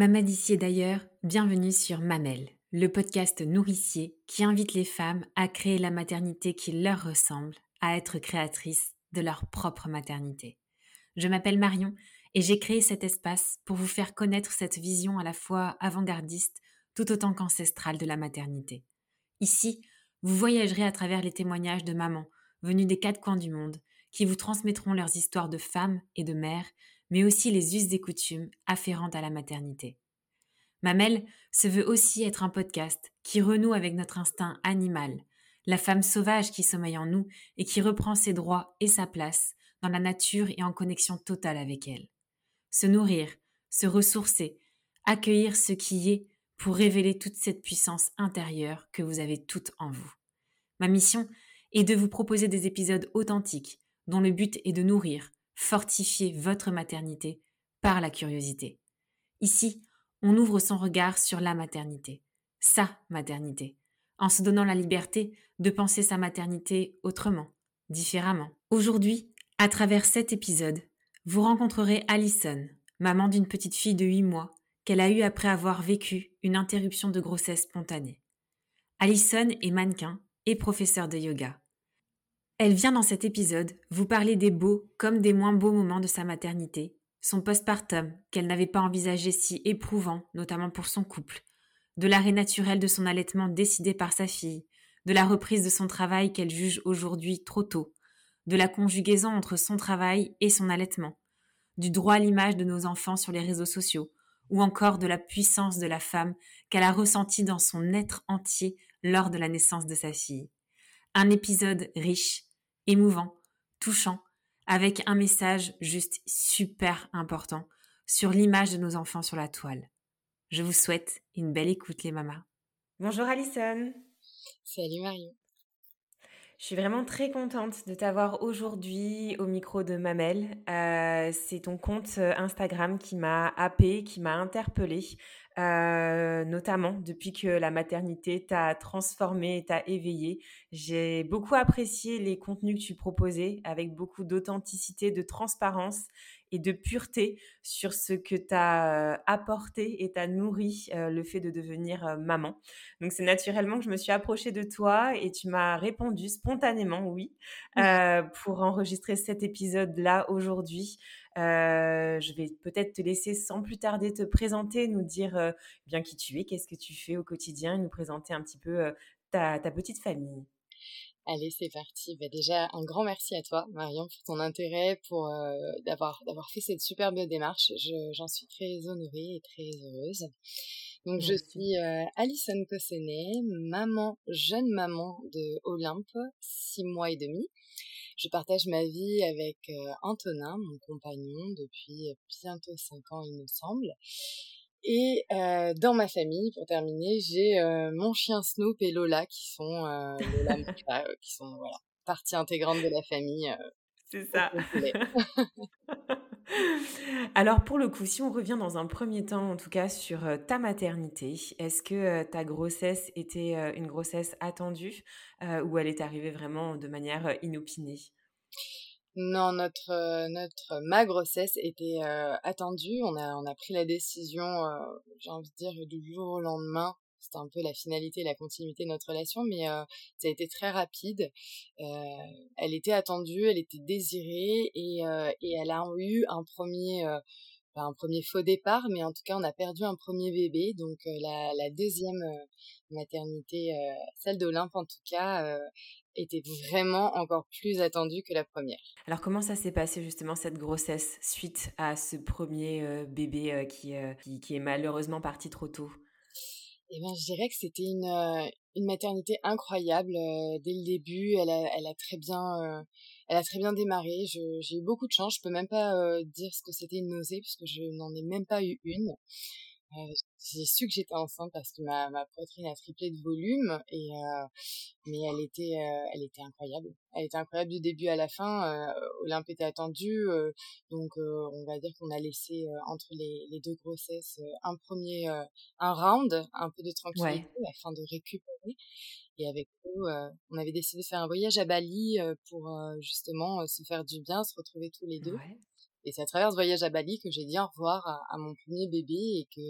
Et d'ailleurs, bienvenue sur Mamel, le podcast nourricier qui invite les femmes à créer la maternité qui leur ressemble, à être créatrices de leur propre maternité. Je m'appelle Marion et j'ai créé cet espace pour vous faire connaître cette vision à la fois avant-gardiste tout autant qu'ancestrale de la maternité. Ici, vous voyagerez à travers les témoignages de mamans venues des quatre coins du monde qui vous transmettront leurs histoires de femmes et de mères mais aussi les us et coutumes afférentes à la maternité. Mamel se veut aussi être un podcast qui renoue avec notre instinct animal, la femme sauvage qui sommeille en nous et qui reprend ses droits et sa place dans la nature et en connexion totale avec elle. Se nourrir, se ressourcer, accueillir ce qui est pour révéler toute cette puissance intérieure que vous avez toute en vous. Ma mission est de vous proposer des épisodes authentiques dont le but est de nourrir, fortifier votre maternité par la curiosité. Ici, on ouvre son regard sur la maternité, sa maternité, en se donnant la liberté de penser sa maternité autrement, différemment. Aujourd'hui, à travers cet épisode, vous rencontrerez Alison, maman d'une petite fille de 8 mois qu'elle a eue après avoir vécu une interruption de grossesse spontanée. Alison est mannequin et professeur de yoga. Elle vient dans cet épisode vous parler des beaux comme des moins beaux moments de sa maternité, son postpartum qu'elle n'avait pas envisagé si éprouvant, notamment pour son couple, de l'arrêt naturel de son allaitement décidé par sa fille, de la reprise de son travail qu'elle juge aujourd'hui trop tôt, de la conjugaison entre son travail et son allaitement, du droit à l'image de nos enfants sur les réseaux sociaux, ou encore de la puissance de la femme qu'elle a ressentie dans son être entier lors de la naissance de sa fille. Un épisode riche, émouvant, touchant, avec un message juste super important sur l'image de nos enfants sur la toile. Je vous souhaite une belle écoute les mamas. Bonjour Alison. Salut Marion. Je suis vraiment très contente de t'avoir aujourd'hui au micro de Mamel. Euh, c'est ton compte euh, Instagram qui m'a happé, qui m'a interpellée. Euh, notamment depuis que la maternité t'a transformé, t'a éveillé. J'ai beaucoup apprécié les contenus que tu proposais avec beaucoup d'authenticité, de transparence et de pureté sur ce que t'as euh, apporté et t'as nourri euh, le fait de devenir maman. Donc c'est naturellement que je me suis approchée de toi et tu m'as répondu spontanément oui pour enregistrer cet épisode-là aujourd'hui. Euh, je vais peut-être te laisser sans plus tarder te présenter, nous dire euh, bien qui tu es, qu'est-ce que tu fais au quotidien et nous présenter un petit peu euh, ta, petite famille. Allez, c'est parti. Bah, déjà, un grand merci à toi, Marion, pour ton intérêt, pour d'avoir d'avoir fait cette superbe démarche. J'en suis très honorée et très heureuse. Donc, je suis Alison Cossenet, maman, jeune maman de Olympe, six mois et demi. Je partage ma vie avec euh, Antonin, mon compagnon, depuis bientôt cinq ans, il me semble. Et euh, dans ma famille, pour terminer, j'ai euh, mon chien Snoop et Lola qui sont Lola qui sont voilà partie intégrante de la famille. C'est ça. Alors pour le coup, si on revient dans un premier temps, en tout cas sur ta maternité, est-ce que ta grossesse était une grossesse attendue ou elle est arrivée vraiment de manière inopinée? Non, notre notre ma grossesse était attendue. On a a pris la décision, j'ai envie de dire du jour au lendemain. C'était un peu la finalité, la continuité de notre relation, mais ça a été très rapide. elle était attendue, elle était désirée et et elle a eu un premier faux départ, mais en tout cas, on a perdu un premier bébé. Donc, la, deuxième maternité, celle d'Olympe en tout cas, était vraiment encore plus attendue que la première. Alors comment ça s'est passé justement cette grossesse suite à ce premier euh, bébé euh, euh, qui, qui, est malheureusement parti trop tôt? Eh bien, je dirais que c'était une, une maternité incroyable dès le début. Elle a, elle a très bien, elle a très bien démarré. J'ai eu beaucoup de chance. Je peux même pas dire ce que c'était une nausée puisque je n'en ai même pas eu une. Euh, j'ai su que j'étais enceinte parce que ma, ma poitrine a triplé de volume et euh, mais elle était euh, elle était incroyable. Elle était incroyable du début à la fin euh, Olympe était attendue donc on va dire qu'on a laissé entre les, les, deux grossesses un premier un round un peu de tranquillité afin de récupérer. Et avec eux on avait décidé de faire un voyage à Bali pour justement se faire du bien se retrouver tous les deux Et c'est à travers ce voyage à Bali que j'ai dit au revoir à, mon premier bébé et que,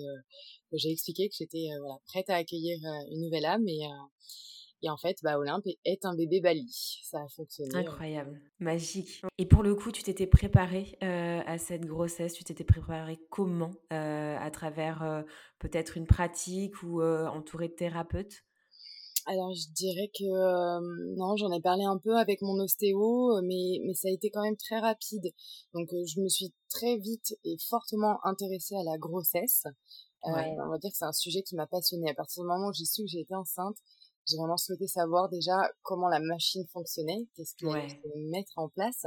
j'ai expliqué que j'étais voilà, prête à accueillir une nouvelle âme et et en fait, bah, Olympe est un bébé Bali. Ça a fonctionné. Incroyable, magique. Et pour le coup, tu t'étais préparée euh, à cette grossesse? Tu t'étais préparée comment euh, À travers euh, peut-être une pratique ou entourée de thérapeutes? Alors je dirais que non, j'en ai parlé un peu avec mon ostéo, mais, mais ça a été quand même très rapide. Donc je me suis très vite et fortement intéressée à la grossesse. on va dire que c'est un sujet qui m'a passionnée. À partir du moment où j'ai su que j'étais enceinte, j'ai vraiment souhaité savoir déjà comment la machine fonctionnait, qu'est-ce qu'il ouais. fallait mettre en place.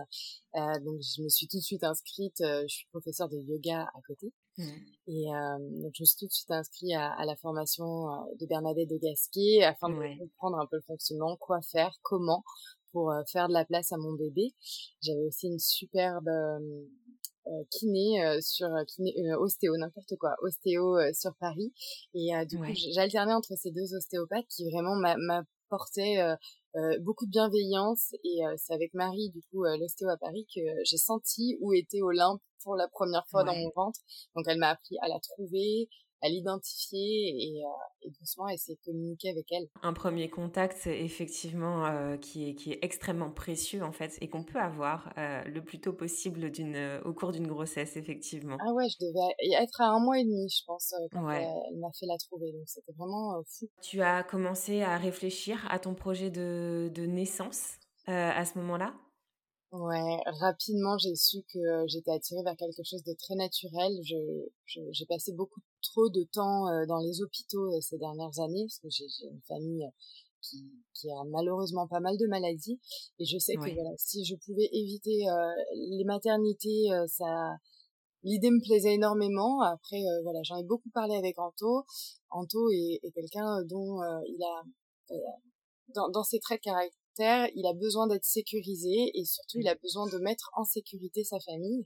Euh, donc je me suis tout de suite inscrite, euh, je suis professeure de yoga à côté. Mmh. Et euh, donc je me suis tout de suite inscrite à, à la formation euh, de Bernadette de Gasquet afin de comprendre un peu le fonctionnement, quoi faire, comment pour euh, faire de la place à mon bébé. J'avais aussi une superbe euh, kiné euh, sur euh, kiné ostéo n'importe quoi ostéo sur Paris et du coup j'alternais entre ces deux ostéopathes qui vraiment m'apportaient beaucoup de bienveillance et c'est avec Marie du coup l'ostéo à Paris que j'ai senti où était Olympe pour la première fois dans mon ventre. Donc elle m'a appris à la trouver à l'identifier et, euh, et, doucement essayer de communiquer avec elle. Un premier contact, effectivement, euh, qui, est, qui est extrêmement précieux en fait et qu'on peut avoir euh, le plus tôt possible d'une, euh, au cours d'une grossesse, effectivement. Ah ouais, je devais être à un mois et demi, je pense, quand elle, elle m'a fait la trouver. Donc c'était vraiment fou. Tu as commencé à réfléchir à ton projet de, de naissance à ce moment-là? Ouais, rapidement j'ai su que euh, j'étais attirée vers quelque chose de très naturel. Je, j'ai passé beaucoup trop de temps euh, dans les hôpitaux euh, ces dernières années parce que j'ai, une famille qui, qui a malheureusement pas mal de maladies et je sais que voilà, si je pouvais éviter les maternités, ça, l'idée me plaisait énormément. Après voilà, j'en ai beaucoup parlé avec Anto. Anto est, est quelqu'un dont il a dans, dans ses traits de caractère il a besoin d'être sécurisé et surtout il a besoin de mettre en sécurité sa famille.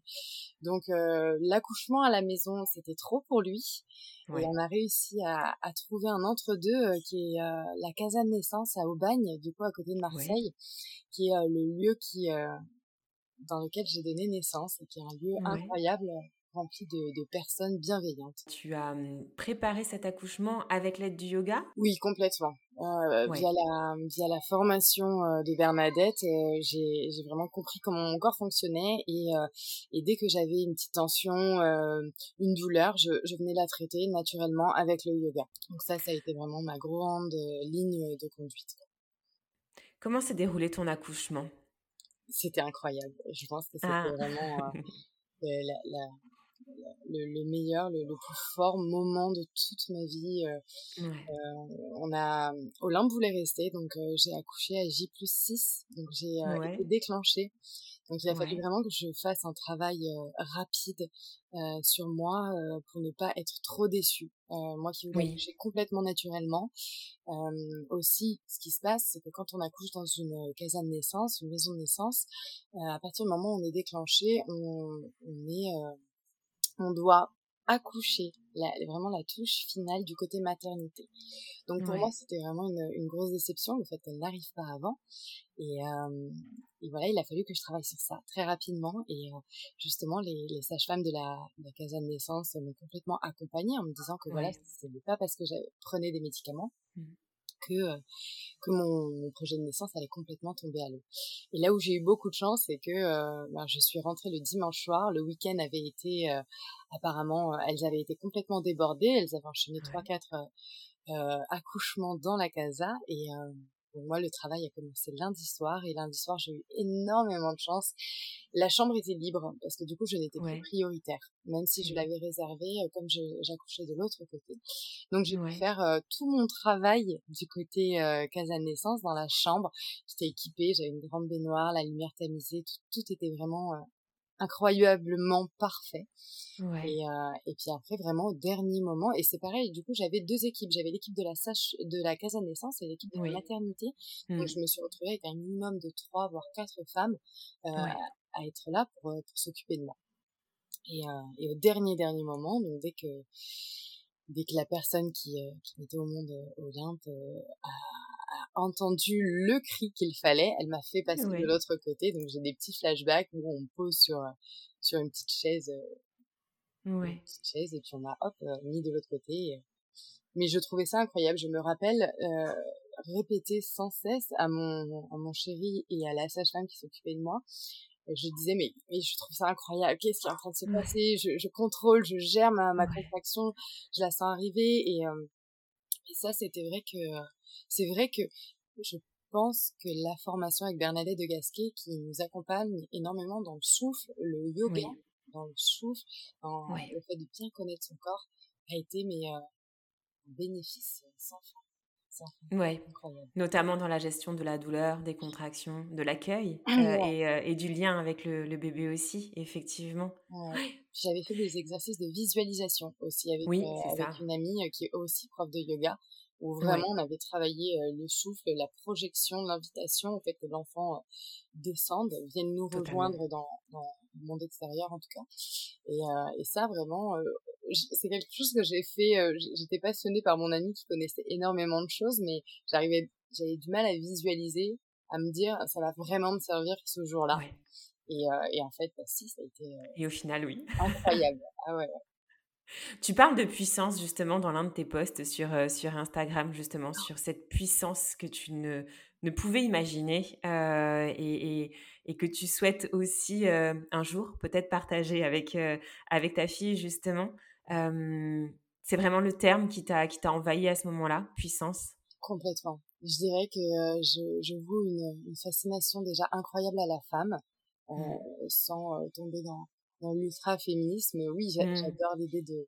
Donc euh, l'accouchement à la maison, c'était trop pour lui. Et on a réussi à, trouver un entre-deux euh, qui est euh, la casa de naissance à Aubagne, du coup à côté de Marseille, qui est le lieu qui dans lequel j'ai donné naissance et qui est un lieu incroyable rempli de, personnes bienveillantes. Tu as hum, préparé cet accouchement avec l'aide du yoga? Oui, complètement. Euh, via, la, via la formation euh, de Bernadette, euh, j'ai vraiment compris comment mon corps fonctionnait et, et dès que j'avais une petite tension, une douleur, je, je, venais la traiter naturellement avec le yoga. Donc ça, ça a été vraiment ma grande ligne de conduite. Comment s'est déroulé ton accouchement? C'était incroyable. Je pense que c'était ah. vraiment la, la, le, meilleur, le, plus fort moment de toute ma vie. Euh, euh, on a, Olympe voulait rester, donc euh, j'ai accouché à J plus 6, donc j'ai été déclenchée. Donc il a fallu vraiment que je fasse un travail rapide sur moi pour ne pas être trop déçue. moi qui voulais accoucher complètement naturellement. aussi, ce qui se passe, c'est que quand on accouche dans une caserne de naissance, une maison de naissance, à partir du moment où on est déclenché, on, on est on doit accoucher, la, vraiment la touche finale du côté maternité. Donc pour moi, c'était vraiment une, grosse déception, le fait qu'elle n'arrive pas avant. Et, euh, et, voilà, il a fallu que je travaille sur ça très rapidement. Et euh, justement, les, les sages-femmes de la, de la casa de naissance m'ont complètement accompagnée en me disant que voilà, ce n'est pas parce que je prenais des médicaments. Mmh que euh, que mon, projet de naissance allait complètement tomber à l'eau. Et là où j'ai eu beaucoup de chance, c'est que euh, ben, je suis rentrée le dimanche soir. Le week-end avait été euh, apparemment, elles avaient été complètement débordées. Elles avaient enchaîné trois quatre accouchements dans la casa et moi, le travail a commencé lundi soir et lundi soir, j'ai eu énormément de chance. La chambre était libre parce que du coup, je n'étais plus prioritaire, même si je l'avais réservée euh, comme j'accouchais de l'autre côté. Donc, j'ai pu faire euh, tout mon travail du côté euh, casa naissance dans la chambre. J'étais équipée, j'avais une grande baignoire, la lumière tamisée, tout, tout était vraiment euh, incroyablement parfait. Ouais. Et, euh, et puis après, vraiment, au dernier moment, et c'est pareil, du coup, j'avais deux équipes. J'avais l'équipe de la sage, de la casa de naissance et l'équipe de la maternité. Donc, mmh. je me suis retrouvée avec un minimum de trois, voire quatre femmes euh, à, être là pour, euh, pour s'occuper de moi. Et, euh, et au dernier, dernier moment, donc dès que, dès que la personne qui, euh, qui mettait au monde Olympe a, entendu le cri qu'il fallait, elle m'a fait passer de l'autre côté. Donc j'ai des petits flashbacks où on pose sur sur une petite chaise, ouais. une petite chaise et puis on a hop mis de l'autre côté. Mais je trouvais ça incroyable. Je me rappelle répéter sans cesse à mon à mon chéri et à la sage-femme qui s'occupait de moi je disais mais, mais je trouve ça incroyable qu'est-ce qui est en train de se passer? Je, je contrôle je gère ma, ma contraction je la sens arriver et, euh, et ça c'était vrai que c'est vrai que je pense que la formation avec Bernadette de Gasquet qui nous accompagne énormément dans le souffle le yoga dans le souffle dans le fait de bien connaître son corps a été mais euh, un bénéfice sans fin Ouais, notamment dans la gestion de la douleur, des contractions, de l'accueil euh, et, euh, et, du lien avec le, le bébé aussi, effectivement. J'avais fait des exercices de visualisation aussi avec, euh, avec une amie qui est aussi prof de yoga, où vraiment on avait travaillé le souffle, la projection, l'invitation, au fait que l'enfant descende, vienne nous rejoindre dans, dans, le monde extérieur en tout cas. Et, et ça vraiment, c'est quelque chose que j'ai fait. Euh, j'étais passionnée par mon ami qui connaissait énormément de choses, mais j'arrivais, j'avais du mal à visualiser, à me dire ça va vraiment me servir ce jour-là. Et, euh, et, en fait, bah, si, ça a été. Euh, et au final, oui. Incroyable. ah ouais. Tu parles de puissance justement dans l'un de tes posts sur, sur Instagram, justement, sur cette puissance que tu ne, ne pouvais imaginer et, et, et, que tu souhaites aussi un jour peut-être partager avec, avec ta fille, justement c'est vraiment le terme qui t'a qui t'a envahi à ce moment-là, puissance? Complètement. Je dirais que je, je voue une, une, fascination déjà incroyable à la femme, mmh. sans tomber dans, dans l'ultra-féminisme. Oui, mmh. j'adore l'idée de,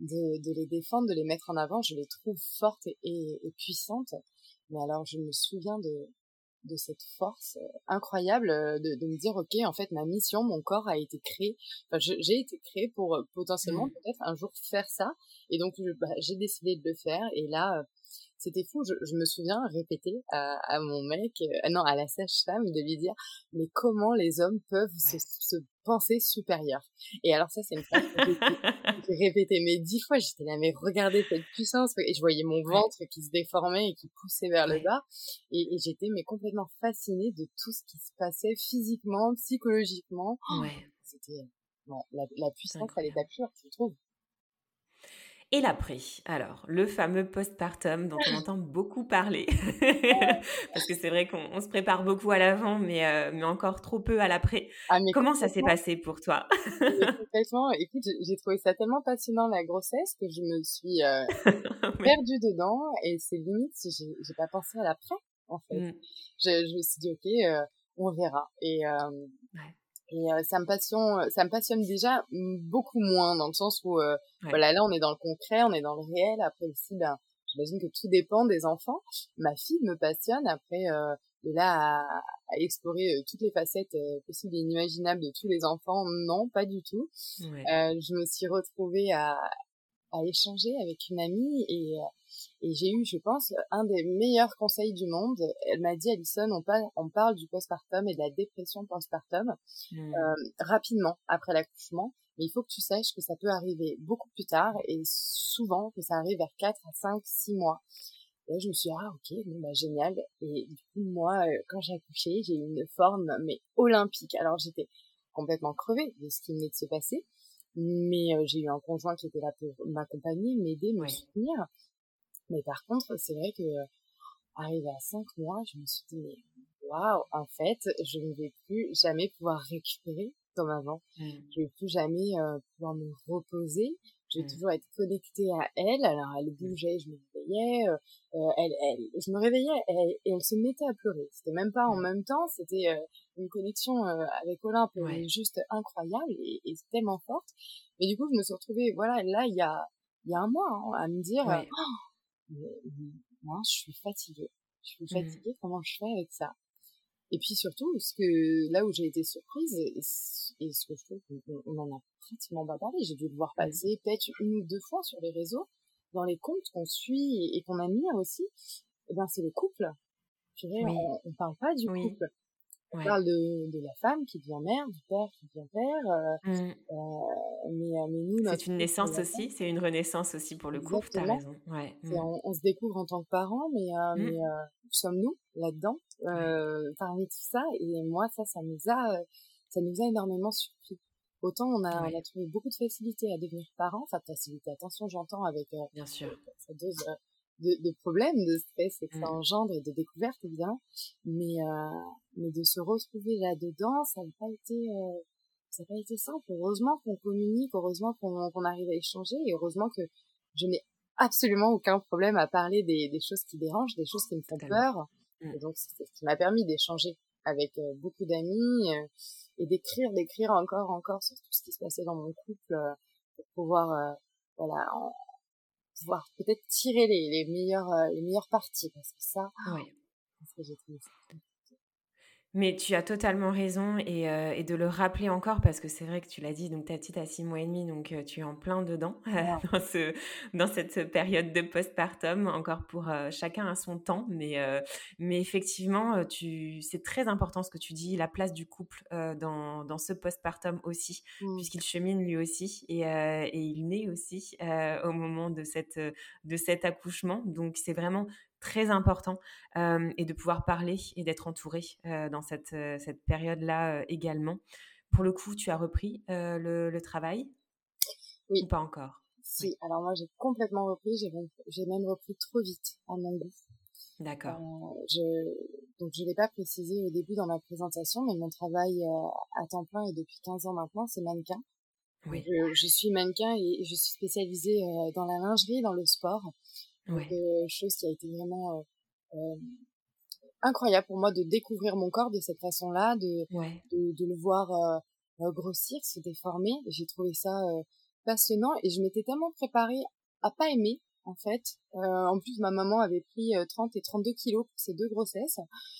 de, de, les défendre, de les mettre en avant. Je les trouve fortes et, et puissantes. Mais alors, je me souviens de, de cette force euh, incroyable euh, de, de, me dire ok en fait ma mission mon corps a été créé enfin j'ai été créé pour euh, potentiellement mmh. peut-être un jour faire ça et donc bah, j'ai décidé de le faire et là c'était fou. Je, je, me souviens répéter à, à mon mec, euh, non, à la sage-femme, de lui dire, mais comment les hommes peuvent se, se, penser supérieurs Et alors ça, c'est une phrase que j'ai répétée mais dix fois. J'étais là, mais regardez cette puissance. Et je voyais mon ventre qui se déformait et qui poussait vers le bas. Et, et j'étais mais complètement fascinée de tout ce qui se passait physiquement, psychologiquement. Ouais. C'était, bon, la, la puissance, elle est pure, je trouve. Et l'après, alors, le fameux postpartum dont on entend beaucoup parler, parce que c'est vrai qu'on se prépare beaucoup à l'avant, mais, euh, mais encore trop peu à l'après. Ah, Comment ça s'est passé pour toi? Complètement. Écoute, j'ai trouvé ça tellement passionnant la grossesse que je me suis euh, perdue dedans et c'est limite si j'ai pas pensé à l'après, en fait. Mmh. Je, je, me suis dit, ok, euh, on verra. Et, ouais. Et euh, ça me passionne, ça me passionne déjà beaucoup moins dans le sens où euh, voilà là on est dans le concret, on est dans le réel. Après aussi, ben j'imagine que tout dépend des enfants. Ma fille me passionne. Après euh, et là à, à explorer euh, toutes les facettes possibles et inimaginables de tous les enfants, non pas du tout. je me suis retrouvée à à échanger avec une amie et et j'ai eu, je pense, un des meilleurs conseils du monde. Elle m'a dit, Alison, on parle, on parle du postpartum et de la dépression postpartum mmh. euh, rapidement après l'accouchement. Mais il faut que tu saches que ça peut arriver beaucoup plus tard et souvent que ça arrive vers 4 à 5, 6 mois. Et là, je me suis dit, ah, ok, bon, bah, génial. Et du coup, moi, euh, quand j'ai accouché, j'ai eu une forme, mais olympique. Alors, j'étais complètement crevée de ce qui venait de se passer. Mais euh, j'ai eu un conjoint qui était là pour m'accompagner, m'aider, me soutenir. Mais par contre, c'est vrai que arrivé à 5 mois, je me suis dit, mais waouh, en fait, je ne vais plus jamais pouvoir récupérer comme avant. Mmh. Je ne vais plus jamais euh, pouvoir me reposer. Je vais mmh. toujours être connectée à elle. Alors, elle bougeait, je me réveillais. Euh, euh elle, elle, je me réveillais et elle se mettait à pleurer. C'était même pas en mmh. même temps. C'était euh, une connexion euh, avec Olympe juste incroyable et, et, tellement forte. Mais du coup, je me suis retrouvée, voilà, là, il y a, il y a un mois, hein, à me dire, oh, moi, je suis fatiguée. Je suis mmh. fatiguée, comment je fais avec ça? Et puis surtout, ce que là où j'ai été surprise, et, ce que je trouve qu'on en a pratiquement pas parlé, j'ai dû le voir mmh. passer peut-être une ou deux fois sur les réseaux, dans les comptes qu'on suit et, qu'on admire aussi, eh ben c'est le couple. Je dirais, on, on parle pas du couple. On parle de, de, la femme qui devient mère, du père qui devient père. Euh, mmh. euh, mais, mais, nous, c'est une naissance aussi, c'est une renaissance aussi pour le couple. T'as raison. Ouais. Mmh. On, se découvre en tant que parents, mais, mmh. mais où sommes-nous là-dedans? Parmi tout ça Et moi, ça, ça nous a, ça nous a énormément surpris. Autant on a, on a trouvé beaucoup de facilité à devenir parents, enfin facilité, attention, j'entends avec Bien sûr. dose de, de problèmes, de stress que ça mmh. engendre et de découvertes évidemment. Mais, euh, mais de se retrouver là-dedans, ça n'a pas été, euh, ça n'a pas été simple. Heureusement qu'on communique, heureusement qu'on arrive à échanger et heureusement que je n'ai absolument aucun problème à parler des, des choses qui dérangent, des choses qui me font peur. Mmh. Et donc, c'est ce qui m'a permis d'échanger avec euh, beaucoup d'amis euh, et d'écrire, d'écrire encore, encore sur tout ce qui se passait dans mon couple euh, pour pouvoir, voilà, en, pouvoir peut-être tirer les, les meilleures euh, les meilleures parties parce que ça oui. parce que j'ai trouvé ça mais tu as totalement raison et, euh, et, de le rappeler encore parce que c'est vrai que tu l'as dit, donc ta petite a six mois et demi, donc euh, tu es en plein dedans dans, ce, dans cette période de postpartum, encore pour euh, chacun à son temps, mais, mais effectivement, tu, c'est très important ce que tu dis, la place du couple dans, dans ce postpartum aussi, mmh. puisqu'il chemine lui aussi et, et il naît aussi au moment de, cette, de cet accouchement, donc c'est vraiment très important et de pouvoir parler et d'être entouré dans cette, cette période-là également. Pour le coup, tu as repris le, travail Oui. Ou pas encore? Si, alors moi j'ai complètement repris, j'ai même repris trop vite à mon goût. D'accord. je, donc je ne l'ai pas précisé au début dans ma présentation, mais mon travail à temps plein et depuis 15 ans maintenant, c'est mannequin. Oui. Je, suis mannequin et je suis spécialisée dans la lingerie, dans le sport ouais. chose qui a été vraiment euh, euh, incroyable pour moi de découvrir mon corps de cette façon-là, de, de, de, le voir euh, euh, grossir, se déformer. J'ai trouvé ça passionnant et je m'étais tellement préparée à pas aimer en fait. Euh, en plus, ma maman avait pris 30 et 32 kilos pour ces deux grossesses.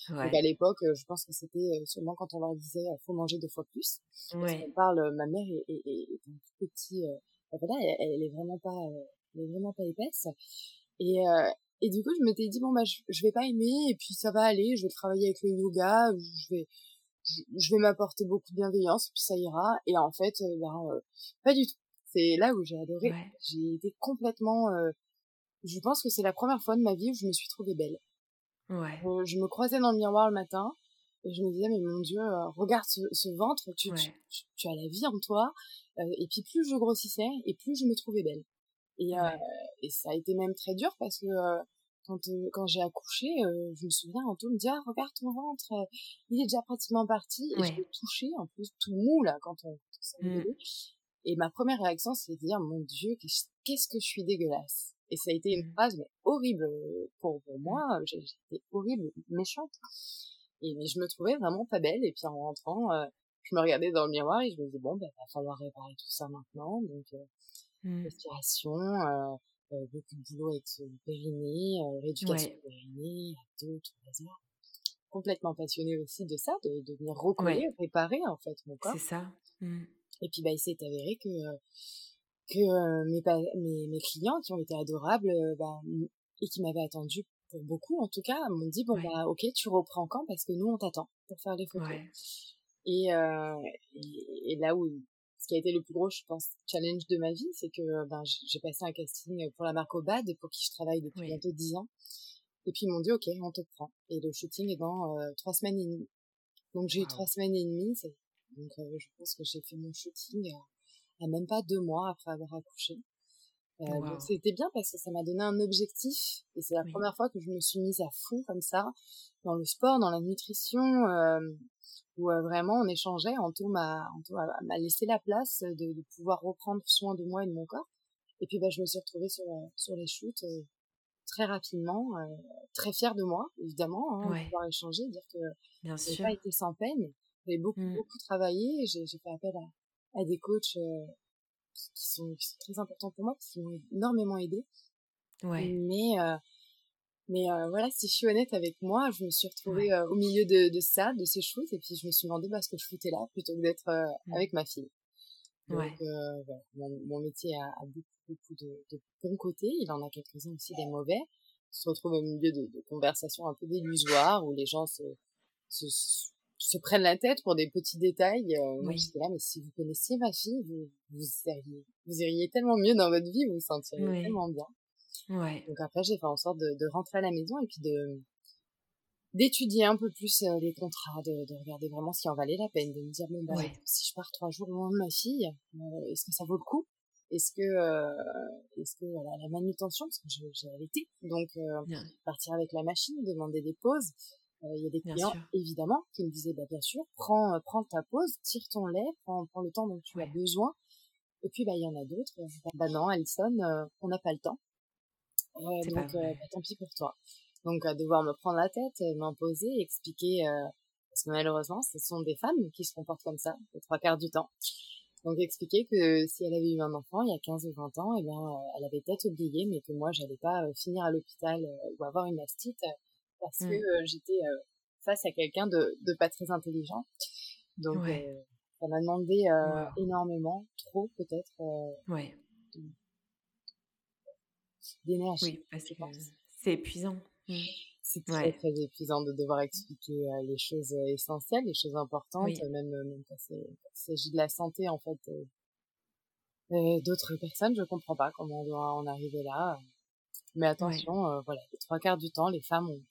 Ouais. Donc à l'époque, je pense que c'était seulement quand on leur disait faut manger deux fois plus. Ouais. on parle, ma mère est, est, est, un tout petit. voilà, elle, elle, est vraiment pas, elle est vraiment pas épaisse. Et, euh, et du coup, je m'étais dit, bon, bah, je, je vais pas aimer, et puis ça va aller, je vais travailler avec le yoga, je vais, je, vais m'apporter beaucoup de bienveillance, puis ça ira. Et en fait, euh, ben, euh, pas du tout. C'est là où j'ai adoré. J'ai été complètement, euh, je pense que c'est la première fois de ma vie où je me suis trouvée belle. Ouais. je me croisais dans le miroir le matin, et je me disais, mais mon Dieu, regarde ce, ce ventre, tu, tu, tu, as la vie en toi. et puis plus je grossissais, et plus je me trouvais belle. Et, euh, et ça a été même très dur parce que euh, quand, euh, quand j'ai accouché, je me souviens, Anto me dit ah, regarde ton ventre, il est déjà pratiquement parti. Et je l'ai touché, en plus tout mou là, quand on, s'est mmh. Et ma première réaction, c'est de dire mon Dieu, qu'est-ce que je suis dégueulasse. Et ça a été une mmh. phrase mais horrible pour, pour moi. Mmh. J'étais horrible, méchante. Et mais je me trouvais vraiment pas belle. Et puis en rentrant, je me regardais dans le miroir et je me disais bon, ben, va falloir réparer tout ça maintenant. Donc mmh. respiration, euh, euh, beaucoup de boulot avec le périnée, euh, rééducation ouais. périnée, trois heures. Complètement passionnée aussi de ça, de, de venir recoller, réparer en fait mon corps. C'est ça. Mmh. Et puis bah il s'est avéré que que mes, mes, mes clients qui ont été adorables bah, et qui m'avaient attendu pour beaucoup en tout cas m'ont dit bon bah ok tu reprends quand? Parce que nous on t'attend pour faire les photos. Et, euh, et, et, là où qui a été le plus gros, je pense, challenge de ma vie, c'est que ben, j'ai passé un casting pour la marque Obad, pour qui je travaille depuis bientôt dix ans. Et puis ils m'ont dit, OK, on te prend. Et le shooting est dans euh, trois semaines et demie. Donc j'ai eu trois semaines et demie. Donc euh, je pense que j'ai fait mon shooting à, même pas deux mois après avoir accouché. Euh, Donc c'était bien parce que ça m'a donné un objectif. Et c'est la première fois que je me suis mise à fond comme ça, dans le sport, dans la nutrition. Où euh, vraiment on échangeait. Anto m'a m'a laissé la place de, de, pouvoir reprendre soin de moi et de mon corps. Et puis bah, je me suis retrouvée sur, sur les shoots euh, très rapidement, euh, très fière de moi, évidemment, hein, de pouvoir échanger, dire que Bien j'ai pas été sans peine. J'ai beaucoup, mmh. beaucoup travaillé. J'ai fait appel à, à des coachs qui, sont, qui, sont, très importants pour moi parce qu'ils m'ont énormément aidé. Ouais. Mais mais euh, voilà, si je suis honnête avec moi, je me suis retrouvée euh, au milieu de, de, ça, de ces choses, et puis je me suis demandé bah, ce que je foutais là plutôt que d'être euh, avec ma fille. Donc, euh, voilà, mon, mon, métier a, a beaucoup, beaucoup de, de, bons côtés, il en a quelques-uns aussi des mauvais. On se retrouve au milieu de, de conversations un peu délusoires où les gens se, se, se prennent la tête pour des petits détails. Euh, j'étais là, mais si vous connaissiez ma fille, vous, vous, iriez, vous iriez tellement mieux dans votre vie, vous vous sentiriez tellement bien. Ouais. Donc après, j'ai fait en sorte de, de, rentrer à la maison et puis de d'étudier un peu plus euh, les contrats, de, de, regarder vraiment si en valait la peine, de me dire bon bah si je pars trois jours loin de ma fille, euh, est-ce que ça vaut le coup? Est-ce que euh, est-ce que voilà, la manutention parce que j'ai arrêté, donc partir avec la machine, demander des pauses, euh, il y a des clients, évidemment, qui me disaient, bah, bien sûr, prends, prends ta pause, tire ton lait, prends, prends le temps dont tu as besoin. Et puis, bah, il y en a d'autres. Bah, non, Alison, on n'a pas le temps. Donc, bah, tant pis pour toi. Donc, à devoir me prendre la tête, m'imposer, expliquer, parce que malheureusement, ce sont des femmes qui se comportent comme ça, les trois quarts du temps. Donc expliquer que si elle avait eu un enfant il y a 15 ou 20 ans, eh bien, elle avait peut-être oublié, mais que moi, j'allais pas finir à l'hôpital ou avoir une mastite parce mmh. que j'étais face à quelqu'un de, de pas très intelligent. Donc ça m'a demandé énormément, trop peut-être. ouais. D'énergie. Oui, c'est épuisant. Mmh. C'est très très épuisant de devoir expliquer les choses essentielles, les choses importantes, même, même quand il s'agit de la santé en fait. d'autres personnes, je comprends pas comment on doit en arriver là. Mais attention, voilà, les trois quarts du temps, les femmes ont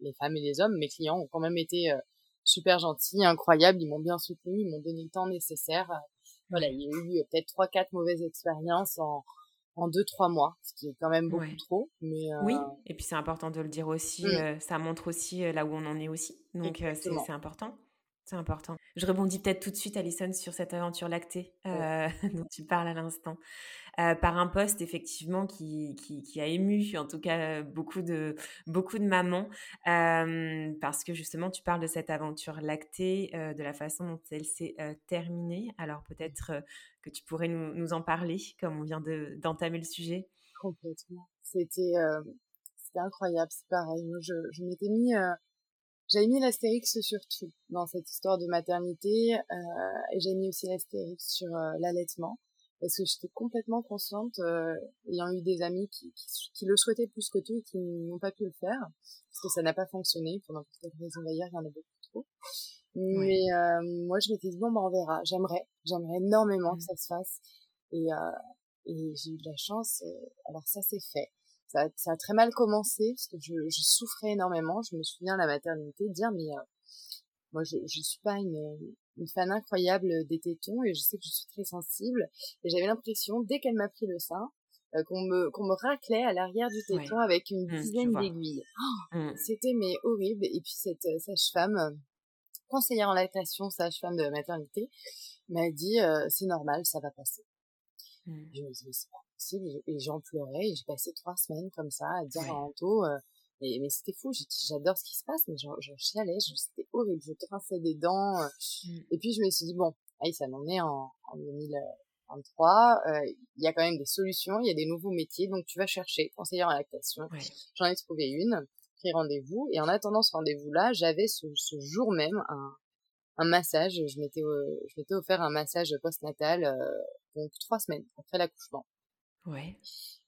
les femmes et les hommes, mes clients ont quand même été euh, super gentils, incroyables, ils m'ont bien soutenu, ils m'ont donné le temps nécessaire. Voilà, il y a eu peut-être trois, quatre mauvaises expériences en, en deux, trois mois, ce qui est quand même beaucoup trop. Mais Oui, euh, et puis c'est important de le dire aussi, mmh. euh, ça montre aussi là où on en est aussi, donc c'est important. C'est important. Je rebondis peut-être tout de suite, Alison, sur cette aventure lactée dont tu parles à l'instant. Euh, par un poste effectivement qui, qui, a ému en tout cas beaucoup de, beaucoup de mamans parce que justement tu parles de cette aventure lactée, euh, de la façon dont elle s'est euh, terminée. Alors peut-être que tu pourrais nous, nous, en parler comme on vient d'entamer le sujet. Complètement. C'était incroyable, c'est pareil. je, je m'étais mis j'avais mis l'astérix sur tout dans cette histoire de maternité et j'ai mis aussi l'astérix sur l'allaitement parce que j'étais complètement consciente, euh, ayant eu des amis qui, qui, le souhaitaient plus que tout et qui n'ont pas pu le faire, parce que ça n'a pas fonctionné, pour n'importe quelle raison d'ailleurs, il y en a beaucoup trop. Mais euh, moi, je m'étais dit, bon, bah, on verra, j'aimerais, j'aimerais énormément que ça se fasse. Et, euh, et j'ai eu de la chance, euh, alors ça c'est fait. Ça, ça, a très mal commencé, parce que je, je souffrais énormément, je me souviens à la maternité dire, mais euh, moi je, je suis pas une, une fan incroyable des tétons et je sais que je suis très sensible et j'avais l'impression dès qu'elle m'a pris le sein euh, qu'on me qu'on me raclait à l'arrière du téton avec une mmh, dizaine d'aiguilles. Oh, mmh. C'était mais horrible et puis cette euh, sage-femme conseillère en lactation, sage-femme de maternité m'a dit c'est normal, ça va passer. Mmh. Je me disais c'est pas et j'en pleurais et j'ai passé trois semaines comme ça à dire à Anto mais, mais c'était fou, j'adore ce qui se passe, mais je, je chialais, c'était horrible, je trinçais des dents. Euh. Mmh. Et puis je me suis dit, bon, allez, ça m'en est en, en 2023, euh, il y a quand même des solutions, il y a des nouveaux métiers, donc tu vas chercher conseillère en lactation. J'en ai trouvé une, pris rendez-vous, et en attendant ce rendez-vous-là, j'avais ce, ce, jour même un, un massage, je m'étais, euh, je m'étais offert un massage postnatal, euh, donc trois semaines après l'accouchement. Ouais.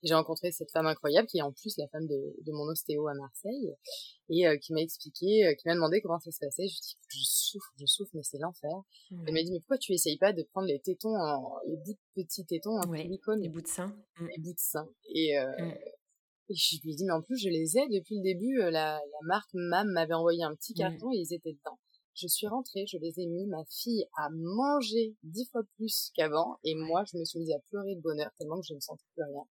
J'ai rencontré cette femme incroyable qui est en plus la femme de, de mon ostéo à Marseille et euh, qui m'a expliqué, euh, qui m'a demandé comment ça se passait. Je lui ai dit je souffre, je souffre, mais c'est l'enfer. Elle m'a dit mais pourquoi tu essayes pas de prendre les tétons, en, les bouts de petits tétons en ouais, silicone, les bouts de sein, mmh. les bouts de sein. Et, euh, mmh. et je lui ai dit mais en plus je les ai depuis le début. La, la marque MAM m'avait envoyé un petit carton et ils étaient dedans. Je suis rentrée, je les ai mis, ma fille a mangé dix fois plus qu'avant, et moi, je me suis mise à pleurer de bonheur tellement que je ne sentais plus rien.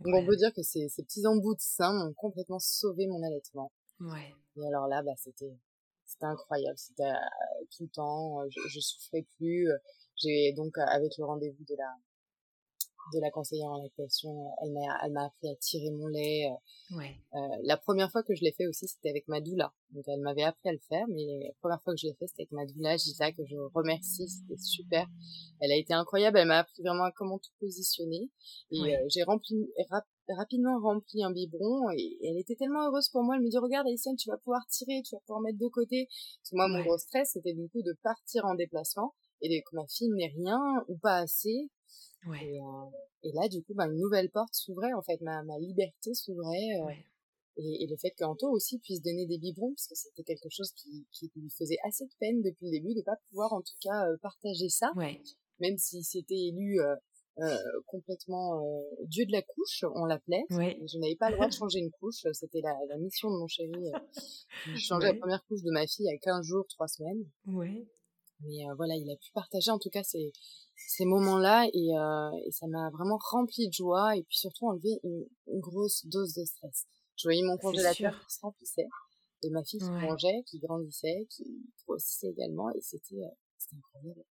Donc on peut dire que ces, ces petits embouts de sein m'ont complètement sauvé mon allaitement. Ouais. Et alors là, bah, c'était, c'était incroyable. C'était euh, tout le temps, euh, je, je souffrais plus. J'ai donc avec le rendez-vous de la de la conseillère en lactation. Elle m'a, elle m'a appris à tirer mon lait. Euh, ouais. Euh, la première fois que je l'ai fait aussi, c'était avec ma doula. Donc elle m'avait appris à le faire, mais la première fois que je l'ai fait, c'était avec ma doula, Gisa, que je remercie. C'était super. Elle a été incroyable. Elle m'a appris vraiment à comment tout positionner. Et euh, j'ai rempli, rapidement rempli un biberon et, elle était tellement heureuse pour moi. Elle me dit, regarde, Alison, tu vas pouvoir tirer, tu vas pouvoir mettre de côté. Parce que moi, mon gros stress, c'était du coup de partir en déplacement et que ma fille n'ait rien ou pas assez Ouais. Et, euh, et, là, du coup, bah, une nouvelle porte s'ouvrait, en fait, ma, ma liberté s'ouvrait. Euh, Et, le fait qu'Anto aussi puisse donner des biberons, parce que c'était quelque chose qui, qui, lui faisait assez de peine depuis le début de pas pouvoir en tout cas partager ça, ouais. même s'il s'était élu complètement dieu de la couche, on l'appelait. Je n'avais pas le droit de changer une couche, c'était la, la, mission de mon chéri. De changer la première couche de ma fille à 15 jours, 3 semaines. Ouais. Mais voilà, il a pu partager en tout cas ces, ces moments-là et, et ça m'a vraiment rempli de joie et puis surtout enlevé une, une grosse dose de stress. Je voyais mon congélateur qui se remplissait et ma fille qui mangeait, qui grandissait, qui grossissait également et c'était incroyable.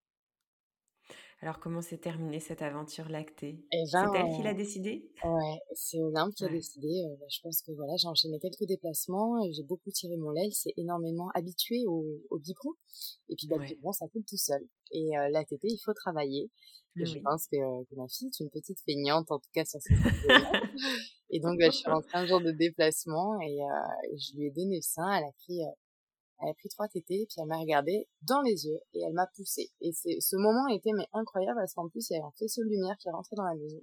Alors, comment s'est terminée cette aventure lactée eh C'est ben, elle qui l'a décidé Ouais, c'est Olympe qui a décidé. Euh, bah, je pense que voilà, j'ai enchaîné quelques déplacements, et j'ai beaucoup tiré mon lait. Il s'est énormément habitué au, au biberon. Et puis, bah, le biberon, ça coule tout seul. Et euh, la tétée, il faut travailler. Et je pense que, que, ma fille est une petite feignante, en tout cas sur cette Et donc, bah, je suis rentrée un jour de déplacement et, euh, je lui ai donné le sein. Elle a pris elle a pris trois tétés, puis elle m'a regardé dans les yeux et elle m'a poussé. Et c'est, ce moment était mais incroyable parce qu'en plus il y avait un faisceau de lumière qui est rentré dans la maison,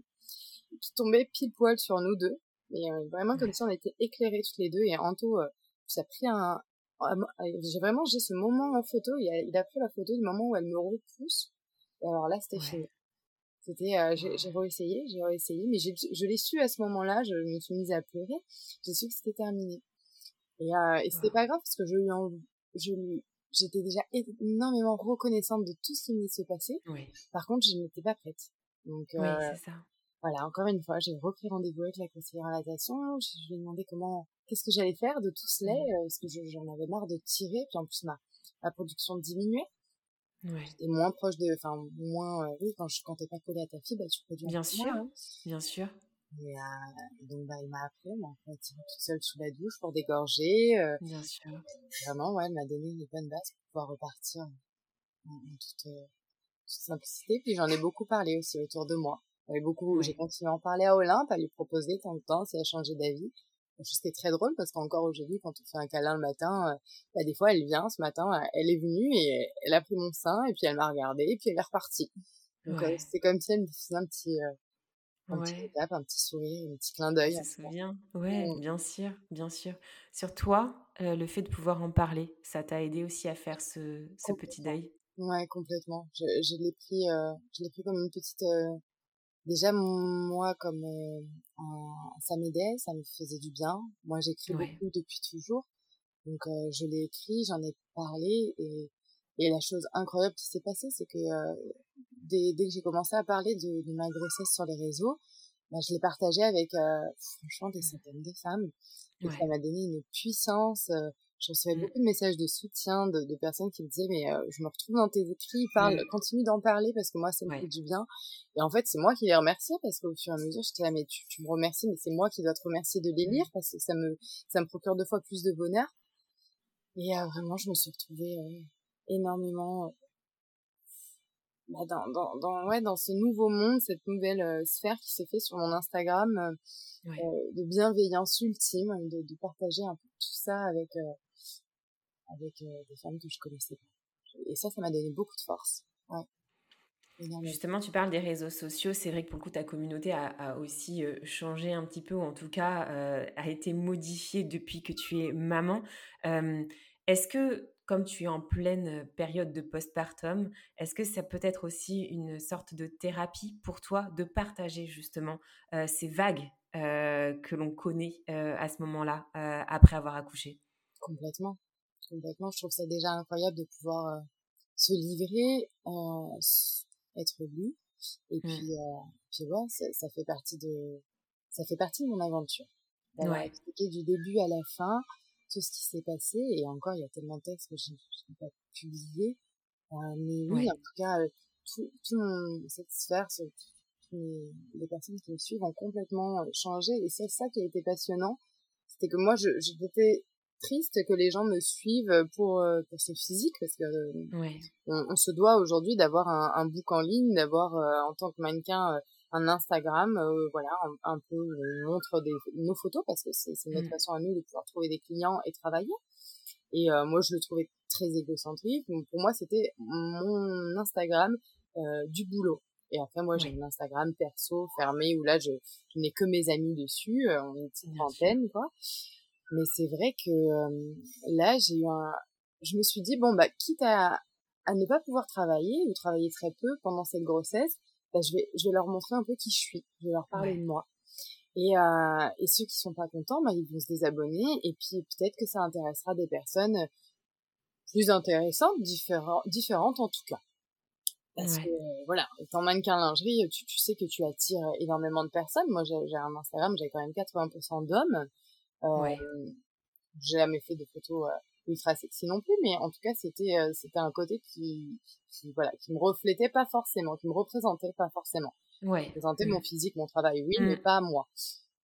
qui tombait pile poil sur nous deux. Et euh, vraiment comme si on était éclairés toutes les deux. Et Anto, euh, ça a pris un, j'ai vraiment j'ai ce moment en photo. Il a, il a pris la photo du moment où elle me repousse. Et alors là c'était fini. C'était, euh, j'ai, j'ai réessayé, j'ai réessayé, mais je l'ai su à ce moment-là. Je me suis mise à pleurer. J'ai su que c'était terminé. Et, euh, et c'était pas grave parce que je lui en, je j'étais déjà énormément reconnaissante de tout ce qui venait de se passer. Oui. Par contre, je n'étais pas prête. Donc, oui, euh, c'est ça. Voilà, encore une fois, j'ai repris rendez-vous avec la conseillère en natation. Je, lui ai demandé comment, qu'est-ce que j'allais faire de tout ce lait, mmh. parce que j'en avais marre de tirer. Puis en plus, ma, ma production diminuait. Ouais. J'étais moins proche de, enfin, moins, euh, oui, quand, je, t'es pas collé à ta fille, bah, tu produis Bien sûr, hein. bien sûr. Et, euh, donc, bah, il m'a appris, elle m'a fait toute seule sous la douche pour dégorger. Euh, Bien sûr. Vraiment, ouais, elle m'a donné une bonne base pour pouvoir repartir en, toute, euh, simplicité. Puis j'en ai beaucoup parlé aussi autour de moi. beaucoup, j'ai continué à en parler à Olympe, à lui proposer tant de temps, si elle a changé d'avis. C'était très drôle parce qu'encore aujourd'hui, quand on fait un câlin le matin, bah, des fois, elle vient ce matin, elle est venue et elle a pris mon sein et puis elle m'a regardé et puis elle est repartie. Donc, c'est comme si elle me faisait un petit, un petit un petit sourire, un petit clin d'œil. Ça se souvient. Ouais, mmh. bien sûr, bien sûr. Sur toi, le fait de pouvoir en parler, ça t'a aidé aussi à faire ce, ce petit deuil? Ouais, complètement. Je, je l'ai pris, euh, je l'ai pris comme une petite. Euh, déjà, moi, comme ça m'aidait, ça me faisait du bien. Moi, j'écris beaucoup depuis toujours, donc je l'ai écrit, j'en ai parlé et et la chose incroyable qui s'est passée, c'est que dès, dès que j'ai commencé à parler de, de, ma grossesse sur les réseaux, bah, je l'ai partagé avec euh, franchement des centaines de femmes. Et ça m'a donné une puissance. Euh, je recevais mmh. beaucoup de messages de soutien de, de personnes qui me disaient mais euh, je me retrouve dans tes écrits, parle, mmh. continue d'en parler parce que moi ça me fait du bien. Et en fait c'est moi qui les remercie parce qu'au fur et à mesure j'étais là mais tu, tu me remercies mais c'est moi qui dois te remercier de les lire parce que ça me ça me procure deux fois plus de bonheur. Et vraiment je me suis retrouvée énormément bah, dans, dans, dans, ouais, dans ce nouveau monde, cette nouvelle euh, sphère qui s'est fait sur mon Instagram, euh, euh, de bienveillance ultime, de, de, partager un peu tout ça avec, avec des femmes que je connaissais pas. Et ça, ça m'a donné beaucoup de force. Ouais. Justement, tu parles des réseaux sociaux. C'est vrai que pour le coup, ta communauté a, a aussi changé un petit peu, ou en tout cas a été modifiée depuis que tu es maman. Est-ce que comme tu es en pleine période de postpartum, est-ce que ça peut être aussi une sorte de thérapie pour toi de partager justement ces vagues que l'on connaît à ce moment-là, après avoir accouché? Complètement. Complètement. Je trouve ça déjà incroyable de pouvoir se livrer, être lu. Et mmh. puis, tu vois, ça, fait partie de, ça fait partie de mon aventure. D'avoir ouais. expliqué du début à la fin tout ce qui s'est passé. Et encore, il y a tellement de textes que je n'ai pas publié. Euh, mais oui, en tout cas, euh, tout, tout mon, cette sphère, les personnes qui me suivent ont complètement euh, changé. Et c'est ça qui a été passionnant. C'était que moi, j'étais triste que les gens me suivent pour pour ce physique parce que on, se doit aujourd'hui d'avoir un, un book en ligne d'avoir en tant que mannequin un Instagram, euh, voilà, un, peu euh, montre des, nos photos parce que c'est notre mmh. façon à nous de pouvoir trouver des clients et travailler. Et euh, moi, je le trouvais très égocentrique. Donc, pour moi, c'était mon Instagram du boulot. Et après, moi, j'ai un Instagram perso fermé où là, je, je n'ai que mes amis dessus. on est une petite trentaine, quoi. Mais c'est vrai que là, j'ai eu un, je me suis dit bon bah quitte à, à ne pas pouvoir travailler ou travailler très peu pendant cette grossesse, bah, je vais je vais leur montrer un peu qui je suis, je vais leur parler de moi. Et, euh, et ceux qui sont pas contents, bah, ils vont se désabonner et puis peut-être que ça intéressera des personnes plus intéressantes, différentes, différentes en tout cas. Parce que voilà, étant mannequin lingerie, tu, tu sais que tu attires énormément de personnes. Moi, j'ai un Instagram, j'ai quand même 80% d'hommes. Euh, ouais. J'ai jamais fait de photos euh, ultra sexy non plus, mais en tout cas, c'était euh, c'était un côté qui, qui voilà, qui me reflétait pas forcément, qui me représentait pas forcément. Ouais. Représentait mon physique, mon travail, oui, mais mmh. pas moi.